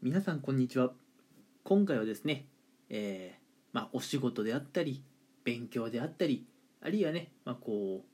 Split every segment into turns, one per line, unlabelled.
皆さんこんにちは。今回はですね、えーまあ、お仕事であったり勉強であったりあるいはね、まあ、こう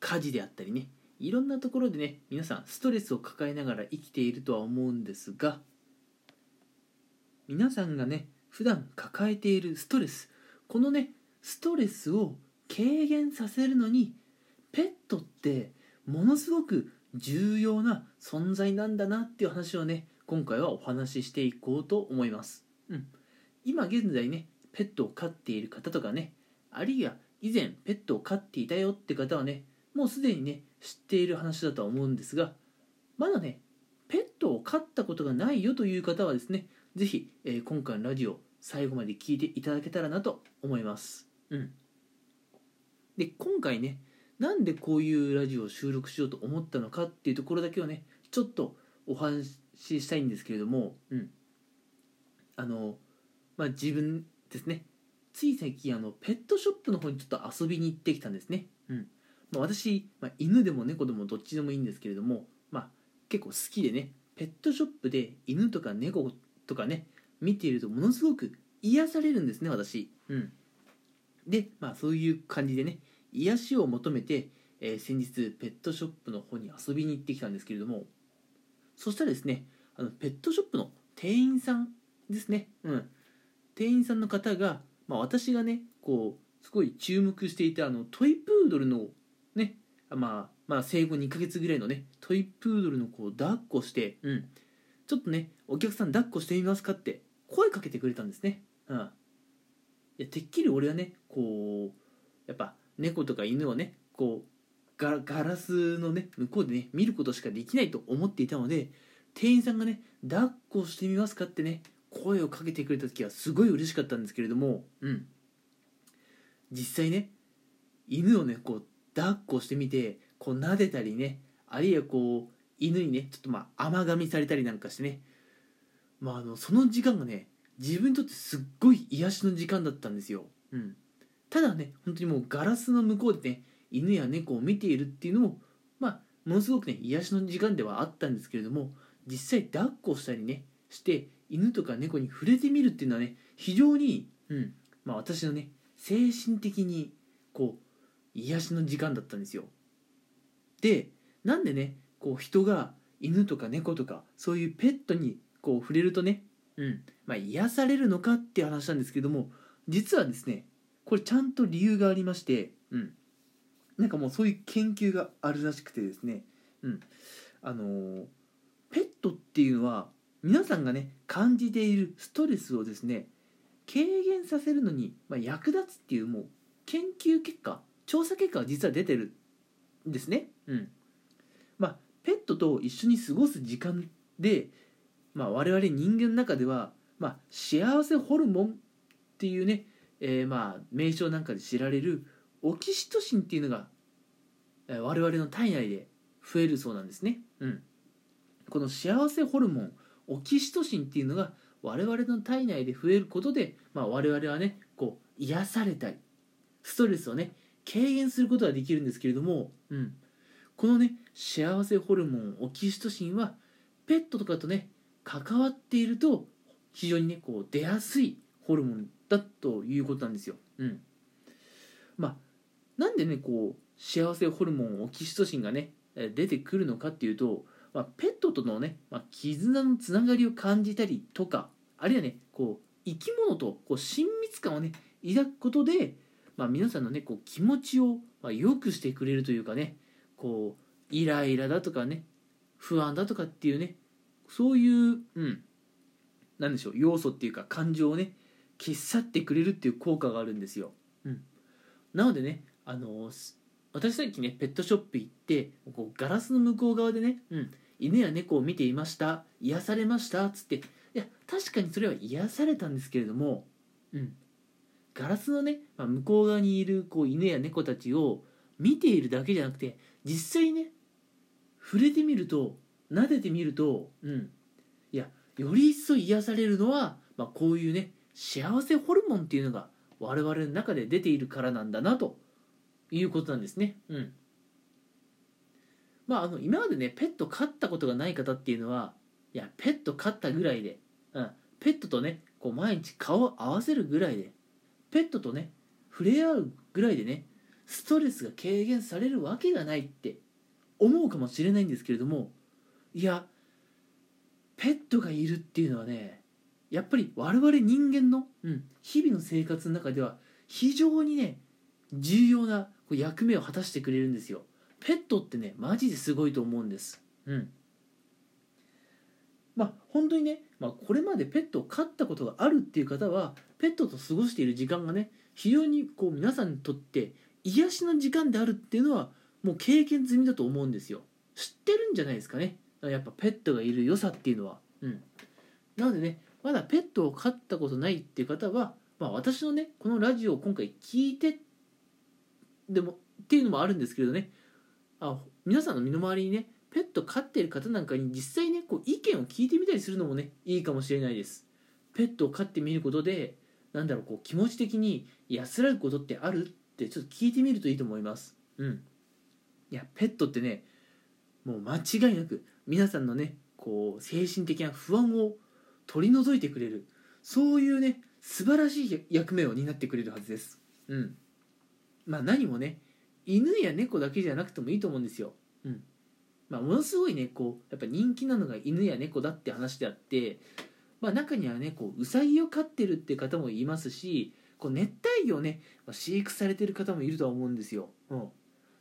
家事であったりねいろんなところでね皆さんストレスを抱えながら生きているとは思うんですが皆さんがね普段抱えているストレスこのねストレスを軽減させるのにペットってものすごく重要な存在なんだなっていう話をね今回はお話ししていこうと思います、うん、今現在ねペットを飼っている方とかねあるいは以前ペットを飼っていたよって方はねもうすでにね知っている話だとは思うんですがまだねペットを飼ったことがないよという方はですね是非、えー、今回のラジオ最後まで聞いていただけたらなと思います。うん。で今回ねなんでこういうラジオを収録しようと思ったのかっていうところだけをねちょっとお話ししたいんですけれども、うん、あの、まあ、自分ですね。つい最近あのペットショップの方にちょっと遊びに行ってきたんですね、うん。まあ、私、まあ、犬でも猫でもどっちでもいいんですけれども、まあ、結構好きでねペットショップで犬とか猫とかね見ているとものすごく癒されるんですね私、うん、で、まあ、そういう感じでね癒しを求めて、えー、先日ペットショップの方に遊びに行ってきたんですけれどもそしたらですねあのペットショップの店員さんですね、うん、店員さんの方が、まあ、私がねこうすごい注目していたあのトイプードルのねまあまあ生後2ヶ月ぐらいのねトイプードルの子を抱っこして、うん、ちょっとねお客さん抱っこしてみますかって声かけてくれたんですね、うん、いやてっきり俺はねこうやっぱ猫とか犬をねこうガラスのね向こうでね見ることしかできないと思っていたので店員さんがね抱っこしてみますかってね声をかけてくれた時はすごい嬉しかったんですけれどもうん。実際ね犬をねこう抱っこしてみてこう撫でたりねあるいはこう犬にねちょっとまあ甘噛みされたりなんかしてねまああのその時間がね自分にとってすっごい癒しの時間だったんですよ、うん、ただね本当にもうガラスの向こうでね犬や猫を見ているっていうのもまあものすごくね癒しの時間ではあったんですけれども実際抱っこしたりねして犬とか猫に触れてみるっていうのはね非常に、うんまあ、私のね精神的にこう癒しの時間だったんですよ。でなんでねこう人が犬とか猫とかそういうペットにこう触れるとね、うんまあ、癒されるのかっていう話なんですけども実はですねこれちゃんと理由がありまして、うん、なんかもうそういう研究があるらしくてですね、うん、あのー、ペットっていうのは皆さんがね感じているストレスをですね軽減させるのに、まあ、役立つっていうもう研究結果調査結果が実は出てるんですね。うん。まあ、ペットと一緒に過ごす時間で、まあ、我々人間の中では、まあ、幸せホルモンっていうね、えー、まあ名称なんかで知られるオキシトシンっていうのが、我々の体内で増えるそうなんですね。うん、この幸せホルモンオキシトシンっていうのが我々の体内で増えることで、まあ、我々はねこう癒されたりストレスをね軽減することができるんですけれども、うん、このね幸せホルモンオキシトシンはペットとかとね関わっていると非常にねこう出やすいホルモンだということなんですよ。うん、まあなんでねこう幸せホルモンオキシトシンがね出てくるのかっていうと、まあ、ペットとのね、まあ、絆のつながりを感じたりとかあるいはねこう生き物とこう親密感をね抱くことで、まあ、皆さんのねこう気持ちをまあ良くしてくれるというかねこうイライラだとかね不安だとかっていうねそういううん何でしょう要素っていうか感情をね消し去ってくれるっていう効果があるんですよ。うん、なのでねあの私さっきねペットショップ行ってこうガラスの向こう側でね、うん、犬や猫を見ていました癒されましたっつって。いや確かにそれは癒されたんですけれども、うん、ガラスのね、まあ、向こう側にいるこう犬や猫たちを見ているだけじゃなくて実際ね触れてみると撫でてみると、うん、いやより一層癒されるのは、まあ、こういうね幸せホルモンっていうのが我々の中で出ているからなんだなということなんですね。うん。まあ、あの今までねペット飼ったことがない方っていうのはいやペット飼ったぐらいでうん、ペットとねこう毎日顔を合わせるぐらいでペットとね触れ合うぐらいでねストレスが軽減されるわけがないって思うかもしれないんですけれどもいやペットがいるっていうのはねやっぱり我々人間の、うん、日々の生活の中では非常にね重要な役目を果たしてくれるんですよ。ペットってねマジですごいと思うんです。うん。まあ本当にね、まあ、これまでペットを飼ったことがあるっていう方はペットと過ごしている時間がね非常にこう皆さんにとって癒しの時間であるっていうのはもう経験済みだと思うんですよ。知ってるんじゃないですかね。やっぱペットがいる良さっていうのは。うん。なのでねまだペットを飼ったことないっていう方は、まあ、私のねこのラジオを今回聞いてでもっていうのもあるんですけれどね。あ皆さんの身の回りにねペット飼ってる方なんかに実際ねこう意見を聞いてみたりするのもねいいかもしれないです。ペットを飼ってみることでなんだろうこう気持ち的に安らぐことってあるってちょっと聞いてみるといいと思います。うん。いやペットってねもう間違いなく皆さんのねこう精神的な不安を取り除いてくれるそういうね素晴らしい役目を担ってくれるはずです。うん。まあ何もね犬や猫だけじゃなくてもいいと思うんですよ。うん。まあものすごいねこうやっぱ人気なのが犬や猫だって話であってまあ中にはねこううさぎを飼ってるって方もいますしこう熱帯魚をね飼育されてる方もいるとは思うんですよ、うん、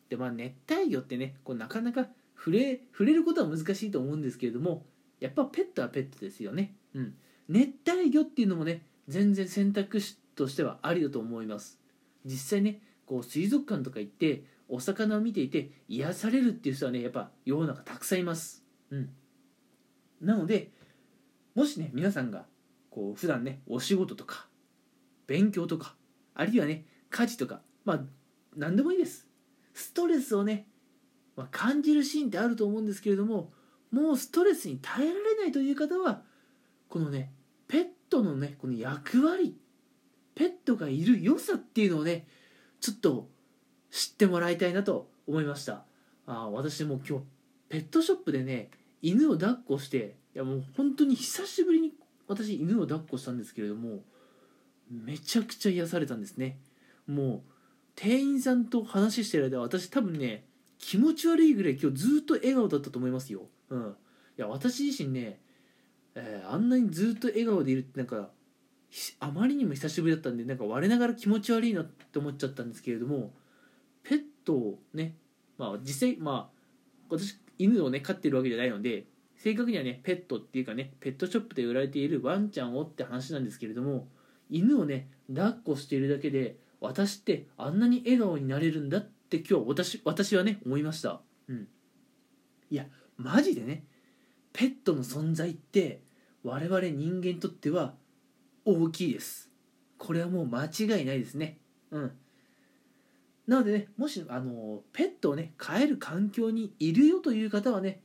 でまあ熱帯魚ってねこうなかなか触れ触れることは難しいと思うんですけれどもやっぱペットはペットですよね、うん、熱帯魚っていうのもね全然選択肢としてはありだと思います。実際ねこう水族館とか行ってお魚を見ていて癒されるっていう人はねやっぱ世の中たくさんいます。うん。なのでもしね皆さんがこう普段ねお仕事とか勉強とかあるいはね家事とかまあ何でもいいです。ストレスをね、まあ、感じるシーンってあると思うんですけれどももうストレスに耐えられないという方はこのねペットのねこの役割ペットがいる良さっていうのをねちょっと知ってもらいたいなと思いました。あ私も今日ペットショップでね犬を抱っこしていやもう本当に久しぶりに私犬を抱っこしたんですけれどもめちゃくちゃ癒されたんですね。もう店員さんと話してる間私多分ね気持ち悪いぐらい今日ずっと笑顔だったと思いますよ。うん。いや私自身ね、えー、あんなにずっと笑顔でいるってなんかあまりにも久しぶりだったんでなんか我ながら気持ち悪いなって思っちゃったんですけれどもペットをねまあ実際まあ私犬をね飼ってるわけじゃないので正確にはねペットっていうかねペットショップで売られているワンちゃんをって話なんですけれども犬をね抱っこしているだけで私ってあんなに笑顔になれるんだって今日私私はね思いました。うん。いやマジでねペットの存在って我々人間にとっては大きいです。これはもう間違いないですね。うん。なのでねもしあのペットをね飼える環境にいるよという方はね、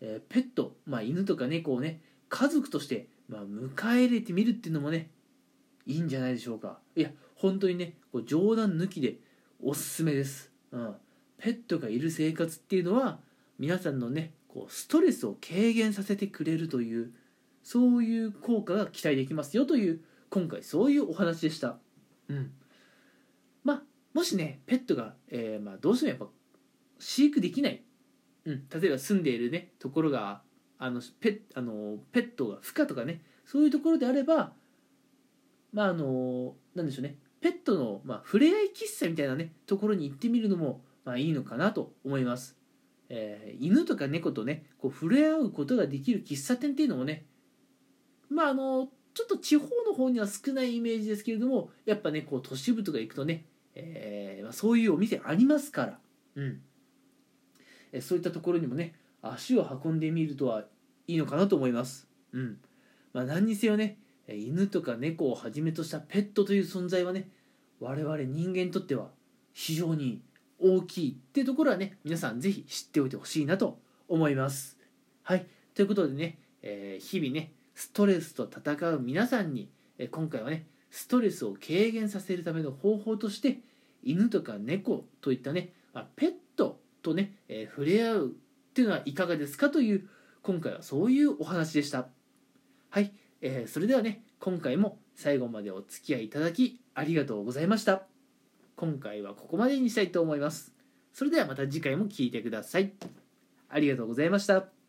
えー、ペット、まあ、犬とか猫をね家族として、まあ、迎え入れてみるっていうのもねいいんじゃないでしょうか。いや本当にねこう冗談抜きでおすすめです、うん、ペットがいる生活っていうのは皆さんのねこうストレスを軽減させてくれるというそういう効果が期待できますよという今回そういうお話でした。うん。まあもしねペットが、えー、まあ、どうしてもやっぱ飼育できない、うん、例えば住んでいるねところがあのペあのペットが孵化とかねそういうところであればまああのなんでしょうね。ペットの、まあ、触れ合い喫茶みたいなねところに行ってみるのも、まあ、いいのかなと思います、えー、犬とか猫とねこう触れ合うことができる喫茶店っていうのもねまああのちょっと地方の方には少ないイメージですけれどもやっぱねこう都市部とか行くとね、えーま、そういうお店ありますから、うん、えそういったところにもね足を運んでみるとはいいのかなと思います。うんまあ、何にせよね犬とか猫をはじめとしたペットという存在はね我々人間にとっては非常に大きいっていうところはね皆さんぜひ知っておいてほしいなと思います。はいということでね、えー、日々ねストレスと戦う皆さんに、今回はねストレスを軽減させるための方法として犬とか猫といったね、ま、ペットとね、え、触れ合うっていうのはいかがですかという今回はそういうお話でした。はいえーそれではね今回も最後までお付き合いいただきありがとうございました。今回はここまでにしたいと思います。それではまた次回も聴いてください。ありがとうございました。